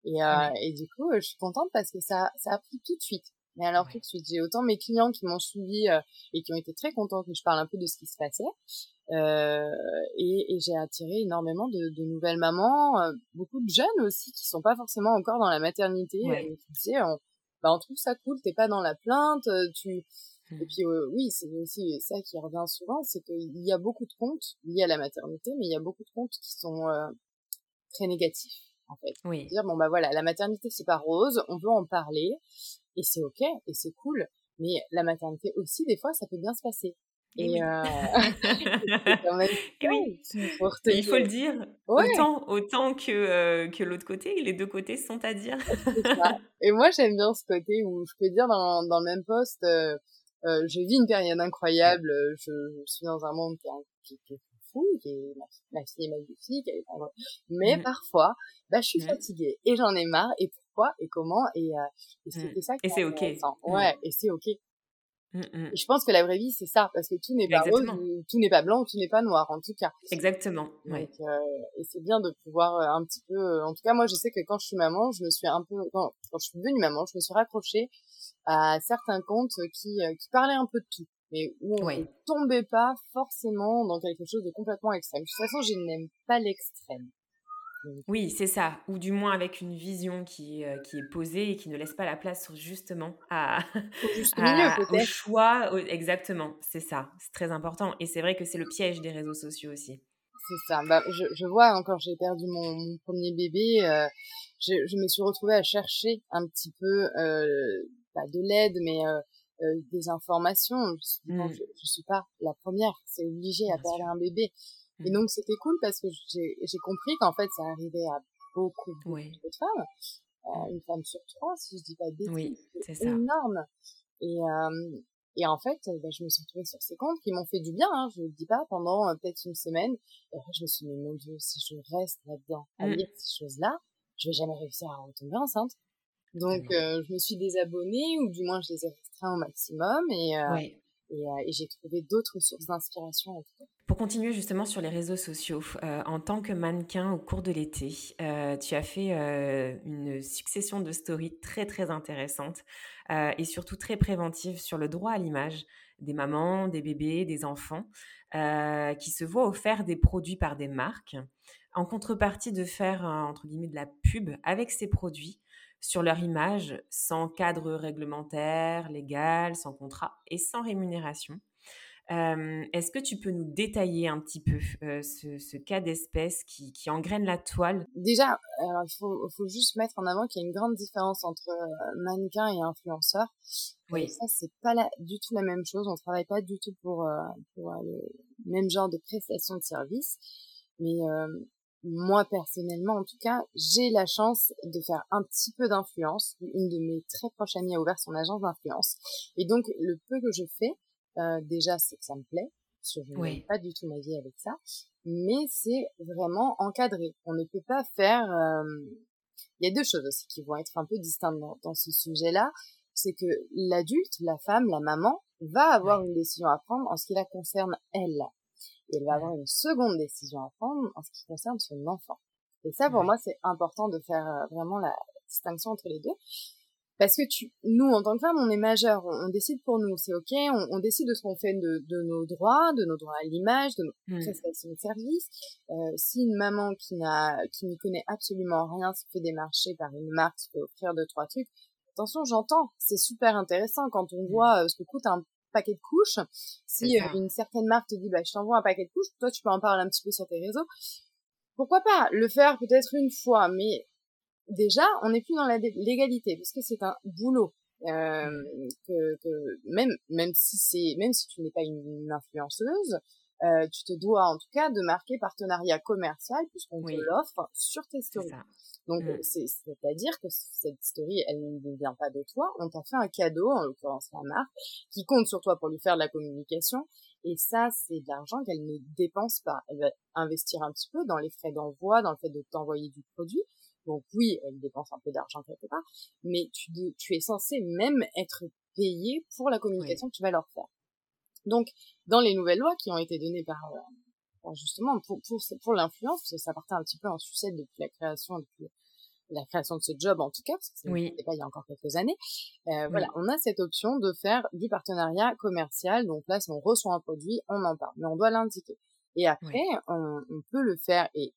Et, euh, et du coup, je suis contente parce que ça, ça a pris tout de suite. Mais alors tout de suite, j'ai autant mes clients qui m'ont suivi euh, et qui ont été très contents que je parle un peu de ce qui se passait. Euh, et, et j'ai attiré énormément de, de nouvelles mamans, euh, beaucoup de jeunes aussi qui sont pas forcément encore dans la maternité, et qui disaient, on, bah, on trouve ça cool, t'es pas dans la plainte, euh, tu et mmh. puis oui, c'est aussi ça qui revient souvent, c'est qu'il y a beaucoup de comptes liés à la maternité, mais il y a beaucoup de comptes qui sont euh, très négatifs en fait. Oui. Dire bon bah voilà, la maternité c'est pas rose, on veut en parler et c'est ok et c'est cool, mais la maternité aussi des fois ça peut bien se passer. Et, euh... oui. il faut le dire, autant, autant que, euh, que l'autre côté, les deux côtés sont à dire. Et moi, j'aime bien ce côté où je peux dire dans, dans le même poste, euh, je vis une période incroyable, je, je suis dans un monde qui, est fou, qui est, ma, fille est magnifique, elle est mais mmh. parfois, bah, je suis fatiguée et j'en ai marre, et pourquoi, et comment, et, et c'était mmh. ça Et c'est ok. Ouais, et c'est ok. Mmh, mmh. Je pense que la vraie vie, c'est ça, parce que tout n'est pas rose, tout n'est pas blanc, tout n'est pas noir, en tout cas. Exactement. Ouais. euh, et c'est bien de pouvoir euh, un petit peu. Euh, en tout cas, moi, je sais que quand je suis maman, je me suis un peu, quand, quand je suis devenue maman, je me suis raccrochée à certains comptes qui qui parlaient un peu de tout, mais où on ne tombait pas forcément dans quelque chose de complètement extrême. De toute façon, je n'aime pas l'extrême. Oui, c'est ça. Ou du moins avec une vision qui, euh, qui est posée et qui ne laisse pas la place justement à, au, choix. exactement, c'est ça. C'est très important. Et c'est vrai que c'est le piège des réseaux sociaux aussi. C'est ça. Bah, je, je vois, hein, quand j'ai perdu mon, premier bébé, euh, je, je, me suis retrouvée à chercher un petit peu, euh, pas de l'aide, mais euh, euh des informations. Je, ne mmh. suis pas la première. C'est obligé à perdre un bébé. Et mmh. donc c'était cool parce que j'ai compris qu'en fait ça arrivait à beaucoup, beaucoup de femmes. Euh, une femme sur trois, si je dis pas de bêtises. Oui, c'est énorme. Et, euh, et en fait, bah, je me suis retrouvée sur ces comptes qui m'ont fait du bien, hein, je le dis pas, pendant euh, peut-être une semaine. Et après, je me suis dit, mon Dieu, si je reste là-dedans à mmh. lire ces choses-là, je vais jamais réussir à retomber enceinte. Donc, euh, je me suis désabonnée, ou du moins, je les ai restreints au maximum. Et, euh, et, euh, et j'ai trouvé d'autres sources d'inspiration. Pour continuer justement sur les réseaux sociaux, euh, en tant que mannequin au cours de l'été, euh, tu as fait une succession de stories très très intéressantes et surtout très préventives sur le droit à l'image des mamans, des bébés, des enfants, qui se voient offrir des produits par des marques en contrepartie de faire entre guillemets de la pub avec ces produits sur leur image sans cadre réglementaire, légal, sans contrat et sans rémunération. Est-ce que tu peux nous détailler un petit peu ce, cas d'espèce qui, qui, engraine la toile? Déjà, il faut, faut, juste mettre en avant qu'il y a une grande différence entre mannequin et influenceur. Oui. ça, c'est pas du tout la même chose. On travaille pas du tout pour, pour le même genre de prestation de service. Mais moi personnellement, en tout cas, j'ai la chance de faire un petit peu d'influence. Une de mes très proches amies a ouvert son agence d'influence. Et donc, le peu que je fais, euh, déjà, c'est que ça me plaît. je ne pas du tout ma vie avec ça. Mais c'est vraiment encadré. On ne peut pas faire... Euh, il y a deux choses aussi qui vont être un peu distinctes dans, ce sujet-là. C'est que l'adulte, la femme, la maman, va avoir une décision à prendre en ce qui la concerne elle. Et elle va avoir une seconde décision à prendre en ce qui concerne son enfant. Et ça, pour moi, c'est important de faire euh, vraiment la distinction entre les deux. Parce que tu, nous, en tant que femmes, on est majeurs, on, décide pour nous, c'est ok, on, on, décide de ce qu'on fait de, de, nos droits, de nos droits à l'image, de nos mmh. prestations de services. Euh, si une maman qui n'a, qui ne connaît absolument rien se fait démarcher par une marque qui peut offrir deux trois trucs, attention, j'entends, c'est super intéressant quand on voit euh, ce que coûte un paquet de couches. Si euh, une certaine marque te dit, bah, je t'envoie un paquet de couches, toi, tu peux en parler un petit peu sur tes réseaux. Pourquoi pas le faire peut-être une fois, mais déjà, on n'est plus dans la légalité parce que c'est un boulot. Euh, que, que, même même si c'est même si tu n'es pas une influenceuse euh, tu te dois en tout cas de marquer partenariat commercial puisqu'on te l'offre sur tes stories. Donc mmh. c'est-à-dire que cette story, elle ne vient pas de toi, on t'a fait un cadeau, en l'occurrence la marque, qui compte sur toi pour lui faire de la communication. Et ça, c'est de l'argent qu'elle ne dépense pas. Elle va investir un petit peu dans les frais d'envoi, dans le fait de t'envoyer du produit. Donc oui, elle dépense un peu d'argent quelque part, mais tu, tu es censé même être payé pour la communication que tu vas leur faire. Donc, dans les nouvelles lois qui ont été données par, euh, justement pour, pour, pour l'influence, parce que ça partait un petit peu en sucette depuis la création, depuis la création de ce job en tout cas, parce que ça oui. pas il y a encore quelques années. Euh, Voilà, on a cette option de faire du partenariat commercial. Donc là, si on reçoit un produit, on en parle, mais on doit l'indiquer. Et après, on, on, peut le faire, et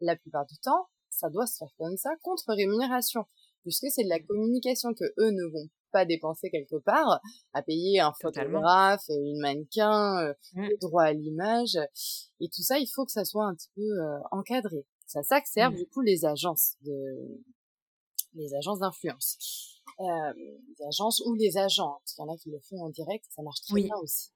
la plupart du temps, ça doit se faire comme ça, contre rémunération, puisque c'est de la communication que eux ne vont pas dépenser quelque part à payer un photographe, une mannequin, euh, mmh. le droit à l'image et tout ça, il faut que ça soit un petit peu euh, encadré. C'est à ça que servent mmh. du coup les agences de les agences d'influence. Euh, les agences ou les agents. Il y en a qui le font en direct, ça marche très bien aussi.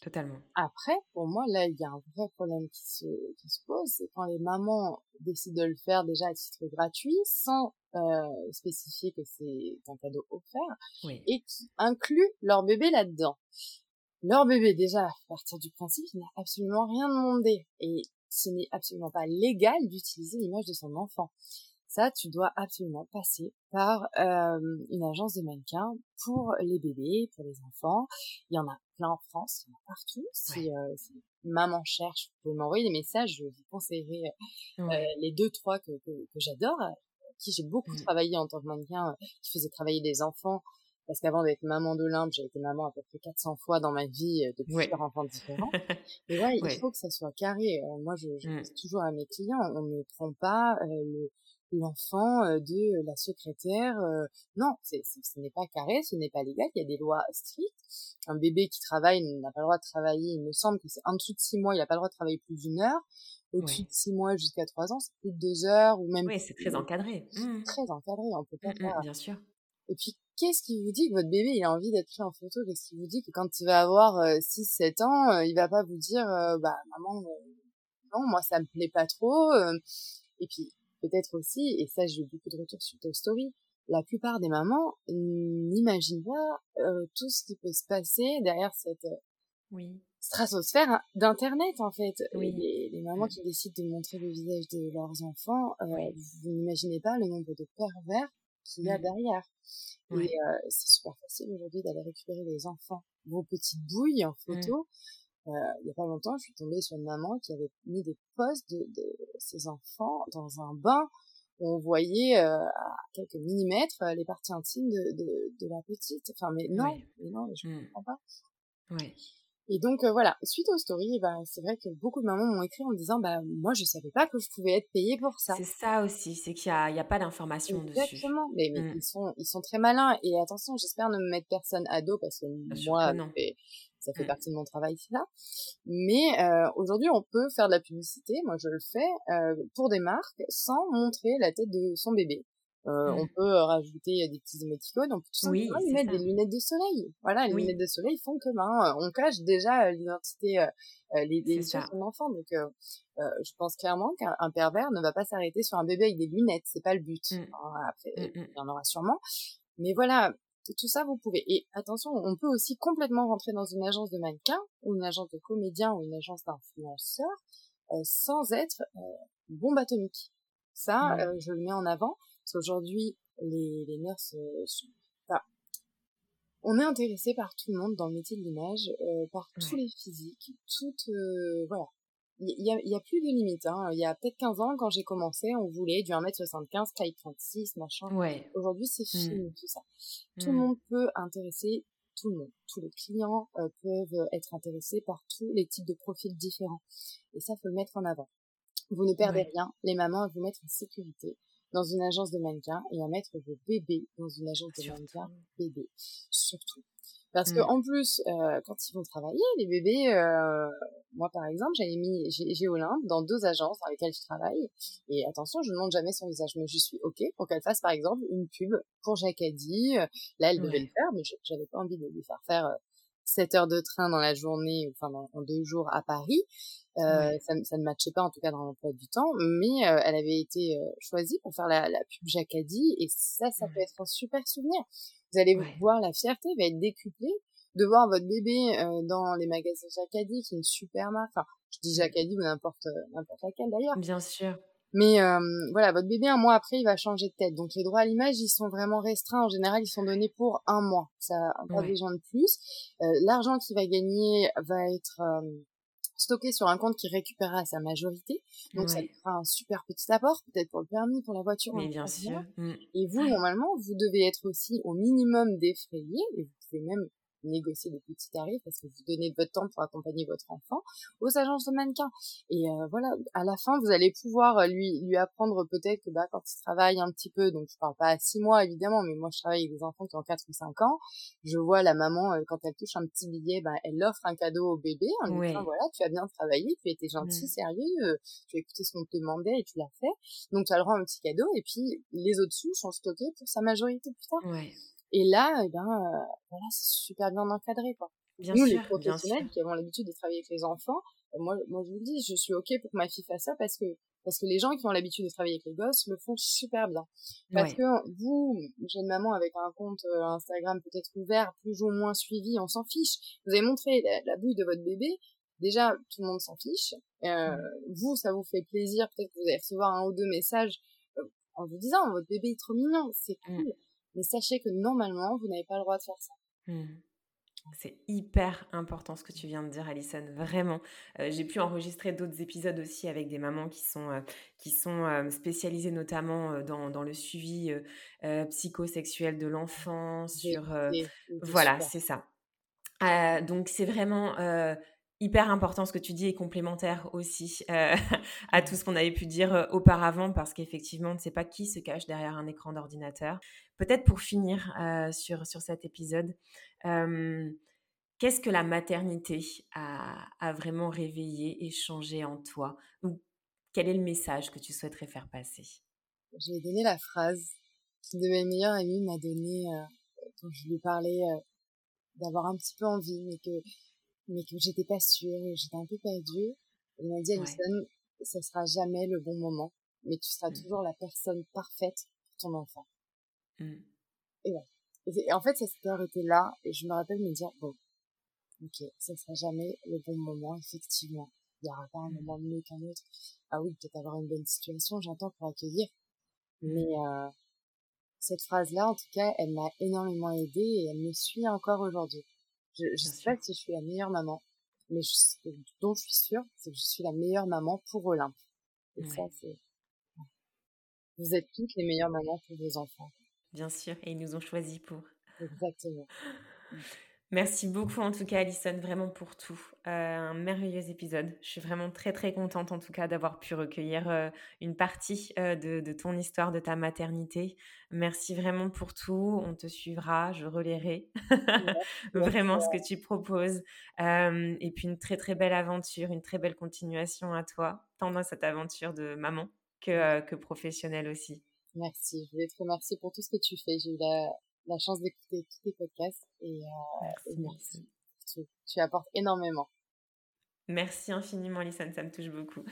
Totalement. Après, pour moi, là, il y a un vrai problème qui se, qui se pose, c'est quand les mamans décident de le faire déjà à titre gratuit, sans euh, spécifier que c'est un cadeau offert, et qui incluent leur bébé là-dedans. Leur bébé, déjà, à partir du principe, il n'a absolument rien demandé, et ce n'est absolument pas légal d'utiliser l'image de son enfant ça, tu dois absolument passer par euh, une agence de mannequins pour les bébés, pour les enfants. Il y en a plein en France, il y en a partout. Si, euh, maman cherche, vous pouvez m'envoyer des messages, je vous conseillerai euh, les deux, trois que, que, que j'adore, qui j'ai beaucoup mmh. travaillé en tant que mannequin, qui faisait travailler des enfants. Parce qu'avant d'être maman de j'ai été maman à peu près 400 fois dans ma vie de plusieurs enfants différents. Et ouais, il faut que ça soit carré. moi, je, je mmh. dis toujours à mes clients, on ne prend pas le, l'enfant euh, de la secrétaire. Euh, non, c'est, ce n'est pas carré, ce n'est pas légal. Il y a des lois strictes. Un bébé qui travaille n'a pas le droit de travailler. Il me semble que c'est en dessous de six mois, il n'a pas le droit de travailler plus d'une heure. Au-dessus de six mois jusqu'à trois ans, c'est plus de deux heures ou même. Oui, c'est très encadré. Mmh. Très encadré, on peut pas mmh, mmh, faire. Bien sûr. Et puis, qu'est-ce qui vous dit que votre bébé, il a envie d'être pris en photo? Qu'est-ce qui vous dit que quand il va avoir 6-7 ans, il va pas vous dire, bah, maman, non, moi, ça me plaît pas trop. et puis, peut-être aussi, et ça j'ai eu beaucoup de retours sur Toy Story, la plupart des mamans n'imaginent pas euh, tout ce qui peut se passer derrière cette euh, oui. stratosphère d'internet en fait. Oui. Les, les, mamans qui décident de montrer le visage de leurs enfants, euh, vous n'imaginez pas le nombre de pervers qu'il y a derrière. Et c'est super facile aujourd'hui d'aller récupérer les enfants, vos petites bouilles en mmh. photo. Euh, il y a pas longtemps, je suis tombée sur une maman qui avait mis des posts de, de ses enfants dans un bain où on voyait euh, à quelques millimètres euh, les parties intimes de, de, de la petite. Enfin, mais non, mais non, je ne mmh. comprends pas. Et donc voilà, suite aux stories, bah, c'est vrai que beaucoup de mamans m'ont écrit en disant bah moi je savais pas que je pouvais être payée pour ça. C'est ça aussi, c'est qu'il y a, pas d'information dessus. Exactement, mais, mais mmh. ils sont ils sont très malins et attention, j'espère ne me mettre personne à dos parce que moi ça fait mmh. partie de mon travail là. Mais euh, aujourd'hui, on peut faire de la publicité, moi je le fais, euh, pour des marques sans montrer la tête de son bébé. Euh, On mmh. peut rajouter des petits émoticônes, on peut tout simplement oui, mettre des lunettes de soleil. Voilà, les lunettes de soleil font que ben, on cache déjà l'identité, les, les de son enfant. Donc, je pense clairement qu'un pervers ne va pas s'arrêter sur un bébé avec des lunettes, c'est pas le but. Mmh. après, il y en aura sûrement. Mais voilà, tout ça, vous pouvez. Et attention, on peut aussi complètement rentrer dans une agence de mannequin, ou une agence de comédien, ou une agence d'influenceur, euh, sans être euh, bombe atomique. Ça, euh, je le mets en avant, parce qu'aujourd'hui, les, les nurses sont... Enfin, on est intéressé par tout le monde dans le métier de l'image, par tous les physiques, toutes... voilà, il y a, y a, plus de limites. Hein. Il y a peut-être 15 ans, quand j'ai commencé, on voulait du 1m75, taille 36, machin. Ouais. Aujourd'hui, c'est mmh. fini, tout ça. Tout le mmh. monde peut intéresser tout le monde. Tous les clients euh, peuvent être intéressés par tous les types de profils différents. Et ça, faut le mettre en avant. Vous ne perdez rien. Les mamans, elles vous mettre en sécurité. dans une agence de mannequins et à mettre vos bébés dans une agence de mannequins bébés, surtout. Parce que mmh. en plus, euh, quand ils vont travailler, les bébés, euh, moi par exemple, j'avais mis j'ai Olympe dans deux agences dans lesquelles je travaille. Et attention, je ne montre jamais son visage, mais je suis ok pour qu'elle fasse par exemple une pub pour Jacadi. Là, elle devait le faire, mais j'avais pas envie de lui faire faire 7 heures de train dans la journée, enfin dans, en deux jours à Paris. Euh, ça, ça, ne matchait pas en tout cas dans l'emploi du temps, mais euh, elle avait été euh, choisie pour faire la, la pub Jacadi et ça, ça peut être un super souvenir. Vous allez voir la fierté va être décuplée de voir votre bébé euh, dans les magasins Jacadi, qui est une super marque. Enfin, je dis Jacadi ou n'importe n'importe laquelle d'ailleurs. Bien sûr. Mais euh, voilà, votre bébé un mois après, il va changer de tête. Donc les droits à l'image, ils sont vraiment restreints. En général, ils sont donnés pour un mois. Ça, pas ouais. besoin de plus. Euh, L'argent qu'il va gagner va être stocké sur un compte qui récupérera sa majorité. Donc ça lui fera un super petit apport, peut-être pour le permis, pour la voiture. Mais bien sûr. Mmh. Et vous, normalement, vous devez être aussi au minimum défrayé. Et vous pouvez même négocier des petits tarifs parce que vous donnez votre temps pour accompagner votre enfant aux agences de mannequins. Et euh, voilà, à la fin, vous allez pouvoir euh, lui lui apprendre peut-être que bah, quand il travaille un petit peu, donc je parle pas à six mois évidemment, mais moi je travaille avec des enfants qui ont quatre ou cinq ans, je vois la maman, euh, quand elle touche un petit billet, bah, elle offre un cadeau au bébé en lui disant voilà, tu as bien travaillé, tu étais gentil, mmh. sérieux, tu as écouté ce qu'on te demandait et tu l'as fait. Donc tu as le droit à un petit cadeau et puis les autres sous sont stockés pour sa majorité plus tard. Ouais. Et là, eh ben, euh, voilà, c'est super bien encadré, quoi. Bien Nous, sûr, les professionnels qui avons l'habitude de travailler avec les enfants, euh, moi, moi, je vous le dis, je suis ok pour que ma fille fasse ça parce que parce que les gens qui ont l'habitude de travailler avec les gosses le font super bien. Parce ouais. que vous, jeune maman avec un compte euh, Instagram peut-être ouvert, plus ou moins suivi, on s'en fiche. Vous avez montré la, la bouille de votre bébé, déjà tout le monde s'en fiche. Euh, mmh. Vous, ça vous fait plaisir, peut-être que vous allez recevoir un ou deux messages en vous disant votre bébé est trop mignon, c'est cool. Mmh. Mais sachez que normalement, vous n'avez pas le droit de faire ça. Mmh. C'est hyper important ce que tu viens de dire, Alison. Vraiment, euh, j'ai pu enregistrer d'autres épisodes aussi avec des mamans qui sont euh, qui sont euh, spécialisées notamment dans, dans le suivi psychosexuel de l'enfant. Sur voilà, c'est ça. donc c'est vraiment hyper important ce que tu dis et complémentaire aussi euh, à tout ce qu'on avait pu dire euh, auparavant parce qu'effectivement, on ne sait pas qui se cache derrière un écran d'ordinateur. Peut-être pour finir euh, sur, sur cet épisode, qu'est-ce que la maternité a, a, vraiment réveillé et changé en toi? Ou quel est le message que tu souhaiterais faire passer? Je vais donner la phrase qu'une de mes meilleures amies m'a donnée quand je lui parlais d'avoir un petit peu envie, mais que mais que j'étais pas sûre, j'étais un peu perdue. Elle m'a dit, Alison, ouais. ça sera jamais le bon moment, mais tu seras mmh. toujours la personne parfaite pour ton enfant. Mmh. Et ouais. Et, en fait, ça s'était arrêté là, et je me rappelle me dire, bon, ok, ça sera jamais le bon moment, effectivement. Il n'y aura pas un mmh. moment mieux qu'un autre. Ah oui, peut-être avoir une bonne situation, j'entends, pour accueillir. Mais euh, cette phrase-là, en tout cas, elle m'a énormément aidée et elle me suit encore aujourd'hui. Je, je sais pas si je suis la meilleure maman, mais je, dont je suis sûre, c'est que je suis la meilleure maman pour Olympe. Et ouais. ça, c'est... Vous êtes toutes les meilleures mamans pour vos enfants. Bien sûr, et ils nous ont choisis pour. Exactement. Merci beaucoup en tout cas Alison, vraiment pour tout. Euh, un merveilleux épisode. Je suis vraiment très très contente en tout cas d'avoir pu recueillir euh, une partie euh, de, de, ton histoire, de ta maternité. Merci vraiment pour tout. On te suivra, je relayerai vraiment ce que tu proposes. et puis une très très belle aventure, une très belle continuation à toi, tant dans cette aventure de maman que, que professionnelle aussi. Merci, je voulais te remercier pour tout ce que tu fais. J'ai eu la, la chance d'écouter tous tes podcasts et, euh, merci. Et merci. Tu, tu, apportes énormément. Merci infiniment, Alison, ça me touche beaucoup.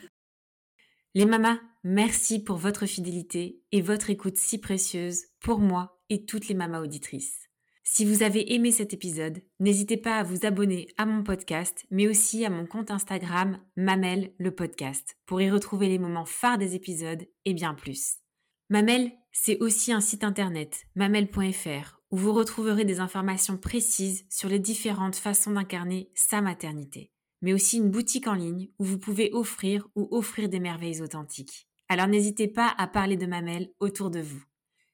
Les mamas, merci pour votre fidélité et votre écoute si précieuse pour moi et toutes les mamas auditrices. Si vous avez aimé cet épisode, n'hésitez pas à vous abonner à mon podcast, mais aussi à mon compte Instagram Mamel le podcast, pour y retrouver les moments phares des épisodes et bien plus. Mamel, c'est aussi un site internet, mamel.fr, où vous retrouverez des informations précises sur les différentes façons d'incarner sa maternité, mais aussi une boutique en ligne où vous pouvez offrir ou offrir des merveilles authentiques. Alors n'hésitez pas à parler de Mamel autour de vous.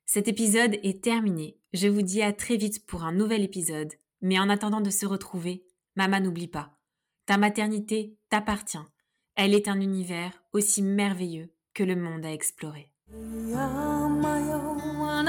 Cet épisode est terminé. Je vous dis à très vite pour un nouvel épisode, mais en attendant de se retrouver, Maman n'oublie pas. Ta maternité t'appartient. Elle est un univers aussi merveilleux que le monde à explorer. You're my own, one